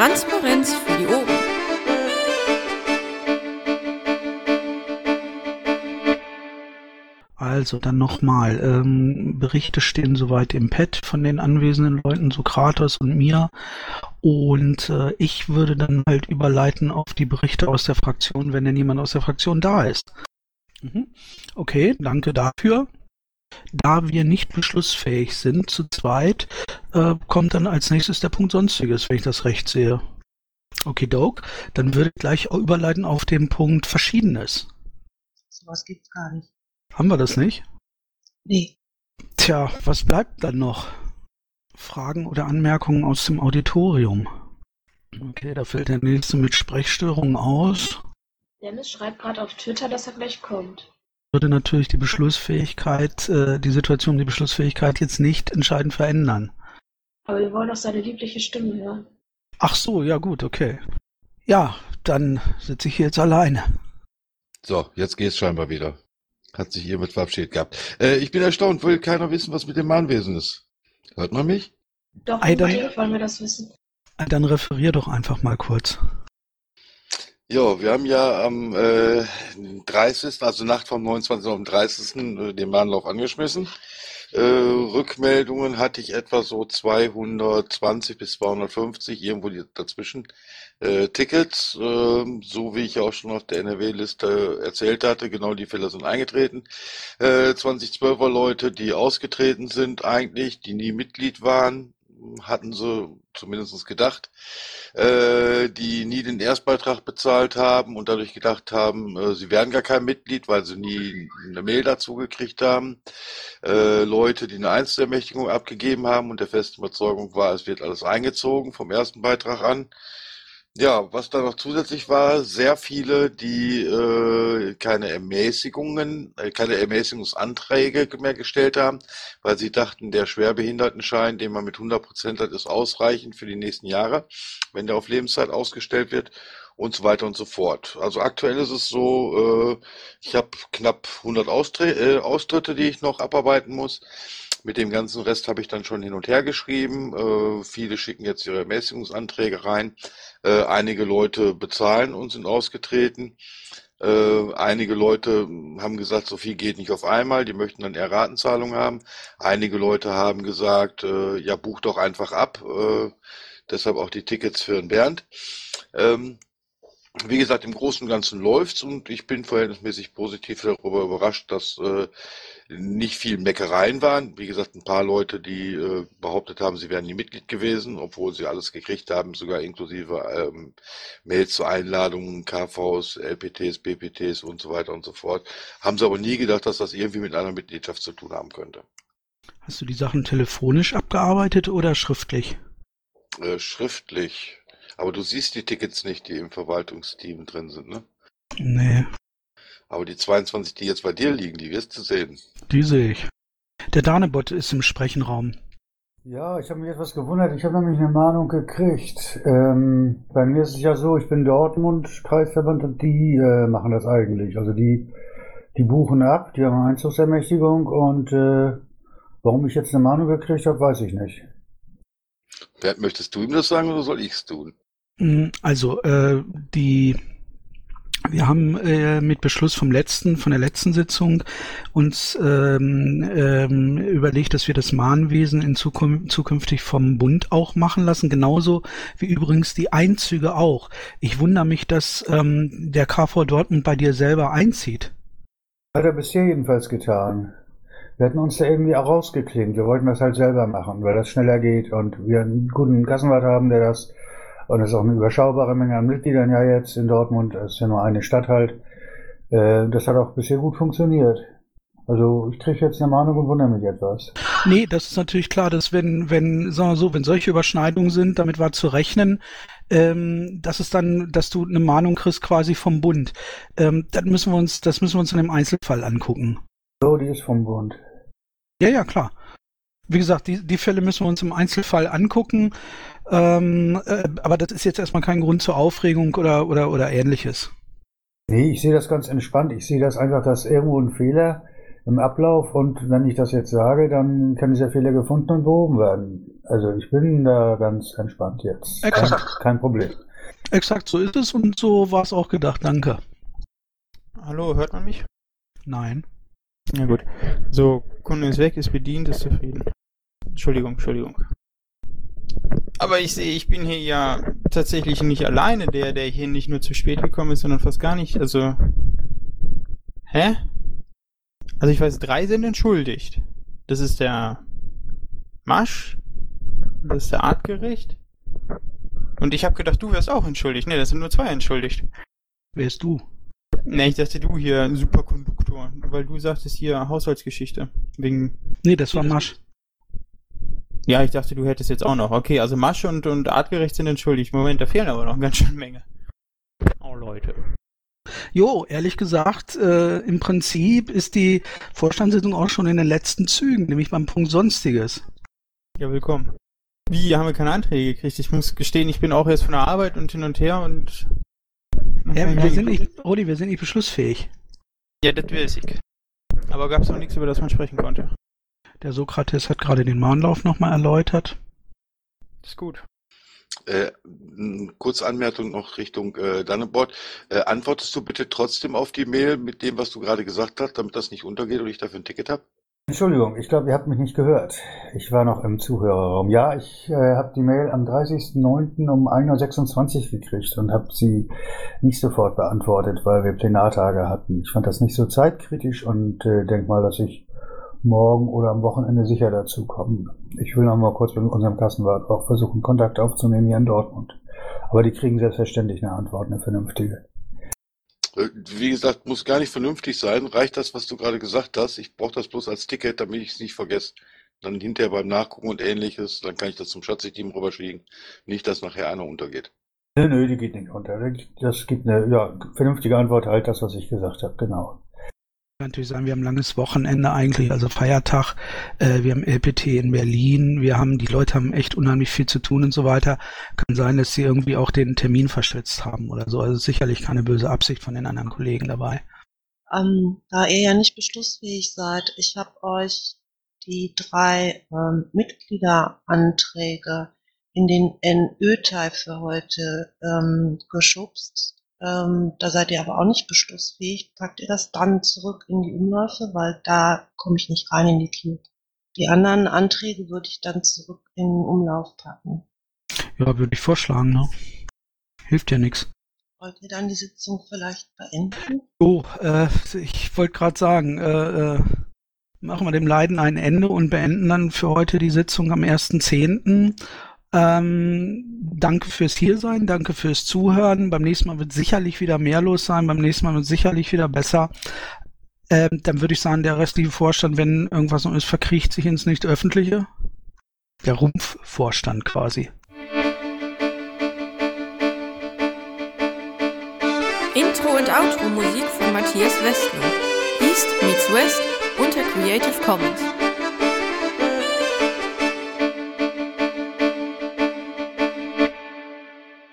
Transparenz für die Ohren. Also dann nochmal. Ähm, Berichte stehen soweit im Pad von den anwesenden Leuten, Sokrates und mir. Und äh, ich würde dann halt überleiten auf die Berichte aus der Fraktion, wenn denn jemand aus der Fraktion da ist. Mhm. Okay, danke dafür. Da wir nicht beschlussfähig sind zu zweit, äh, kommt dann als nächstes der Punkt Sonstiges, wenn ich das recht sehe. Okay, Doke. Dann würde ich gleich überleiten auf den Punkt Verschiedenes. Sowas gibt's gar nicht. Haben wir das nicht? Nee. Tja, was bleibt dann noch? Fragen oder Anmerkungen aus dem Auditorium? Okay, da fällt der nächste mit Sprechstörungen aus. Dennis schreibt gerade auf Twitter, dass er gleich kommt. Würde natürlich die Beschlussfähigkeit, äh, die Situation, die Beschlussfähigkeit jetzt nicht entscheidend verändern. Aber wir wollen doch seine liebliche Stimme hören. Ach so, ja gut, okay. Ja, dann sitze ich hier jetzt alleine. So, jetzt geht's scheinbar wieder. Hat sich hiermit verabschiedet gehabt. Äh, ich bin erstaunt, will keiner wissen, was mit dem Mahnwesen ist. Hört man mich? Doch, Ei, dann- wollen wir das wissen. Dann referier doch einfach mal kurz. Ja, wir haben ja am äh, 30., also Nacht vom 29. auf den 30. äh, den Mahnlauf angeschmissen. Äh, Rückmeldungen hatte ich etwa so 220 bis 250, irgendwo dazwischen. Äh, Tickets, ähm, so wie ich auch schon auf der NRW-Liste erzählt hatte, genau die Fälle sind eingetreten. Äh, 2012er Leute, die ausgetreten sind eigentlich, die nie Mitglied waren, hatten sie zumindest gedacht, äh, die nie den Erstbeitrag bezahlt haben und dadurch gedacht haben, äh, sie werden gar kein Mitglied, weil sie nie eine Mail dazu gekriegt haben. Äh, Leute, die eine Einzelermächtigung abgegeben haben und der festen Überzeugung war, es wird alles eingezogen vom ersten Beitrag an. Ja, was da noch zusätzlich war, sehr viele, die äh, keine Ermäßigungen, äh, keine Ermäßigungsanträge mehr gestellt haben, weil sie dachten, der Schwerbehindertenschein, den man mit 100 Prozent hat, ist ausreichend für die nächsten Jahre, wenn der auf Lebenszeit ausgestellt wird und so weiter und so fort. Also aktuell ist es so, äh, ich habe knapp 100 Austre äh, Austritte, die ich noch abarbeiten muss. Mit dem ganzen Rest habe ich dann schon hin und her geschrieben. Äh, viele schicken jetzt ihre Ermäßigungsanträge rein. Äh, einige Leute bezahlen und sind ausgetreten. Äh, einige Leute haben gesagt, so viel geht nicht auf einmal, die möchten dann eher Ratenzahlung haben. Einige Leute haben gesagt, äh, ja, buch doch einfach ab. Äh, deshalb auch die Tickets für den Bernd. Ähm, wie gesagt, im Großen und Ganzen läuft's und ich bin verhältnismäßig positiv darüber überrascht, dass äh, nicht viel Meckereien waren. Wie gesagt, ein paar Leute, die äh, behauptet haben, sie wären nie Mitglied gewesen, obwohl sie alles gekriegt haben, sogar inklusive ähm, Mails zu Einladungen, KVs, LPTs, BPTs und so weiter und so fort. Haben sie aber nie gedacht, dass das irgendwie mit einer Mitgliedschaft zu tun haben könnte. Hast du die Sachen telefonisch abgearbeitet oder schriftlich? Äh, schriftlich. Aber du siehst die Tickets nicht, die im Verwaltungsteam drin sind, ne? Nee, Aber die 22, die jetzt bei dir liegen, die wirst du sehen. die sehe ich. Der Danebot ist im Sprechenraum. Ja, ich habe mich etwas gewundert. Ich habe nämlich eine Mahnung gekriegt. Ähm, bei mir ist es ja so, ich bin Dortmund Kreisverband und die äh, machen das eigentlich. Also die, die buchen ab, die haben eine Einzugsermächtigung und äh, warum ich jetzt eine Mahnung gekriegt habe, weiß ich nicht. Bernd, möchtest du ihm das sagen oder soll ich's tun? Mm, Also, äh, die, wir haben äh, mit Beschluss vom letzten, von der letzten Sitzung uns ähm, ähm, überlegt, dass wir das Mahnwesen in Zukunft, zukünftig vom Bund auch machen lassen, genauso wie übrigens die Einzüge auch. Ich wundere mich, dass ähm, der KV Dortmund bei dir selber einzieht. Hat er bisher jedenfalls getan. Wir hatten uns da irgendwie auch rausgeklingt. Wir wollten das halt selber machen, weil das schneller geht und wir einen guten Kassenwart haben, der das, und das ist auch eine überschaubare Menge an Mitgliedern ja jetzt in Dortmund, das ist ja nur eine Stadt halt. Äh, das hat auch bisher gut funktioniert. Also ich kriege jetzt eine Mahnung und wundere mich etwas. Nee, das ist natürlich klar, dass wenn, wenn, sagen wir so, wenn solche Überschneidungen sind, damit war zu rechnen, ähm, dass es dann, dass du eine Mahnung kriegst quasi vom Bund. Ähm, das müssen wir uns, das müssen wir uns in einem Einzelfall angucken. So, die ist vom Bund. Ja, ja, klar. Wie gesagt, die, die Fälle müssen wir uns im Einzelfall angucken. Ähm, äh, aber das ist jetzt erstmal kein Grund zur Aufregung oder, oder, oder ähnliches. Nee, ich sehe das ganz entspannt. Ich sehe das einfach, dass irgendwo ein Fehler im Ablauf und wenn ich das jetzt sage, dann können diese Fehler gefunden und behoben werden. Also ich bin da ganz entspannt jetzt. Kein, Exakt. kein Problem. Exakt, so ist es und so war es auch gedacht. Danke. Hallo, hört man mich? Nein. Ja gut. So, Kunde ist weg, ist bedient, ist zufrieden. Entschuldigung, Entschuldigung. Aber ich sehe, ich bin hier ja tatsächlich nicht alleine der, der hier nicht nur zu spät gekommen ist, sondern fast gar nicht. Also. Hä? Also ich weiß, drei sind entschuldigt. Das ist der Masch. Das ist der Artgerecht. Und ich habe gedacht, du wärst auch entschuldigt. Ne, das sind nur zwei entschuldigt. Wer ist du? Ne, ich dachte du hier, Superkonduktor. Weil du sagtest hier Haushaltsgeschichte. Wegen. Nee, das war Masch. Ja, ich dachte, du hättest jetzt auch noch. Okay, also Masch und, und Artgerecht sind entschuldigt. Moment, da fehlen aber noch ganz schön Menge. Oh, Leute. Jo, ehrlich gesagt, äh, im Prinzip ist die Vorstandssitzung auch schon in den letzten Zügen, nämlich beim Punkt Sonstiges. Ja, willkommen. Wie, haben wir keine Anträge gekriegt? Ich muss gestehen, ich bin auch erst von der Arbeit und hin und her und... Ja, wir sind nicht, Rudi, wir sind nicht beschlussfähig. Ja, das weiß ich. Aber gab es noch nichts, über das man sprechen konnte. Der Sokrates hat gerade den Mahnlauf nochmal erläutert. Ist gut. Äh, kurze Anmerkung noch Richtung äh, Dannebord. Äh, antwortest du bitte trotzdem auf die Mail mit dem, was du gerade gesagt hast, damit das nicht untergeht und ich dafür ein Ticket habe? Entschuldigung, ich glaube, ihr habt mich nicht gehört. Ich war noch im Zuhörerraum. Ja, ich äh, habe die Mail am 30.09. um 1.26 Uhr gekriegt und habe sie nicht sofort beantwortet, weil wir Plenartage hatten. Ich fand das nicht so zeitkritisch und äh, denk mal, dass ich morgen oder am Wochenende sicher dazu komme. Ich will noch mal kurz mit unserem Kassenwart auch versuchen, Kontakt aufzunehmen hier in Dortmund. Aber die kriegen selbstverständlich eine Antwort, eine vernünftige. Äh, wie gesagt, muss gar nicht vernünftig sein. Reicht das, was du gerade gesagt hast? Ich brauche das bloß als Ticket, damit ich es nicht vergesse. Dann hinterher beim Nachgucken und ähnliches, dann kann ich das zum Schatzteam rüberschieben. Nicht, dass nachher einer untergeht. Nö, nö, die geht nicht unter. Das gibt eine ja, vernünftige Antwort, halt das, was ich gesagt habe, genau. Natürlich sagen, wir haben ein langes Wochenende eigentlich, also Feiertag. Äh, wir haben LPT in Berlin. Wir haben, die Leute haben echt unheimlich viel zu tun und so weiter. Kann sein, dass sie irgendwie auch den Termin verschwitzt haben oder so. Also sicherlich keine böse Absicht von den anderen Kollegen dabei. Ähm, da ihr ja nicht beschlussfähig seid, ich habe euch die drei ähm, Mitgliederanträge in den NÖ-Teil für heute ähm, geschubst. Ähm, da seid ihr aber auch nicht beschlussfähig. Packt ihr das dann zurück in die Umläufe, weil da komme ich nicht rein in die Queue. Die anderen Anträge würde ich dann zurück in den Umlauf packen. Ja, würde ich vorschlagen, ne? Hilft ja nichts. Wollt ihr dann die Sitzung vielleicht beenden? Oh, äh, ich wollte gerade sagen, äh, äh, machen wir dem Leiden ein Ende und beenden dann für heute die Sitzung am 1.10. Ähm, danke fürs Hiersein, danke fürs Zuhören. Beim nächsten Mal wird sicherlich wieder mehr los sein, beim nächsten Mal wird sicherlich wieder besser. Ähm, dann würde ich sagen, der restliche Vorstand, wenn irgendwas noch ist, verkriecht sich ins Nicht-Öffentliche. Der Rumpfvorstand quasi. Intro und Outro Musik von Matthias Westner. East meets West unter Creative Commons.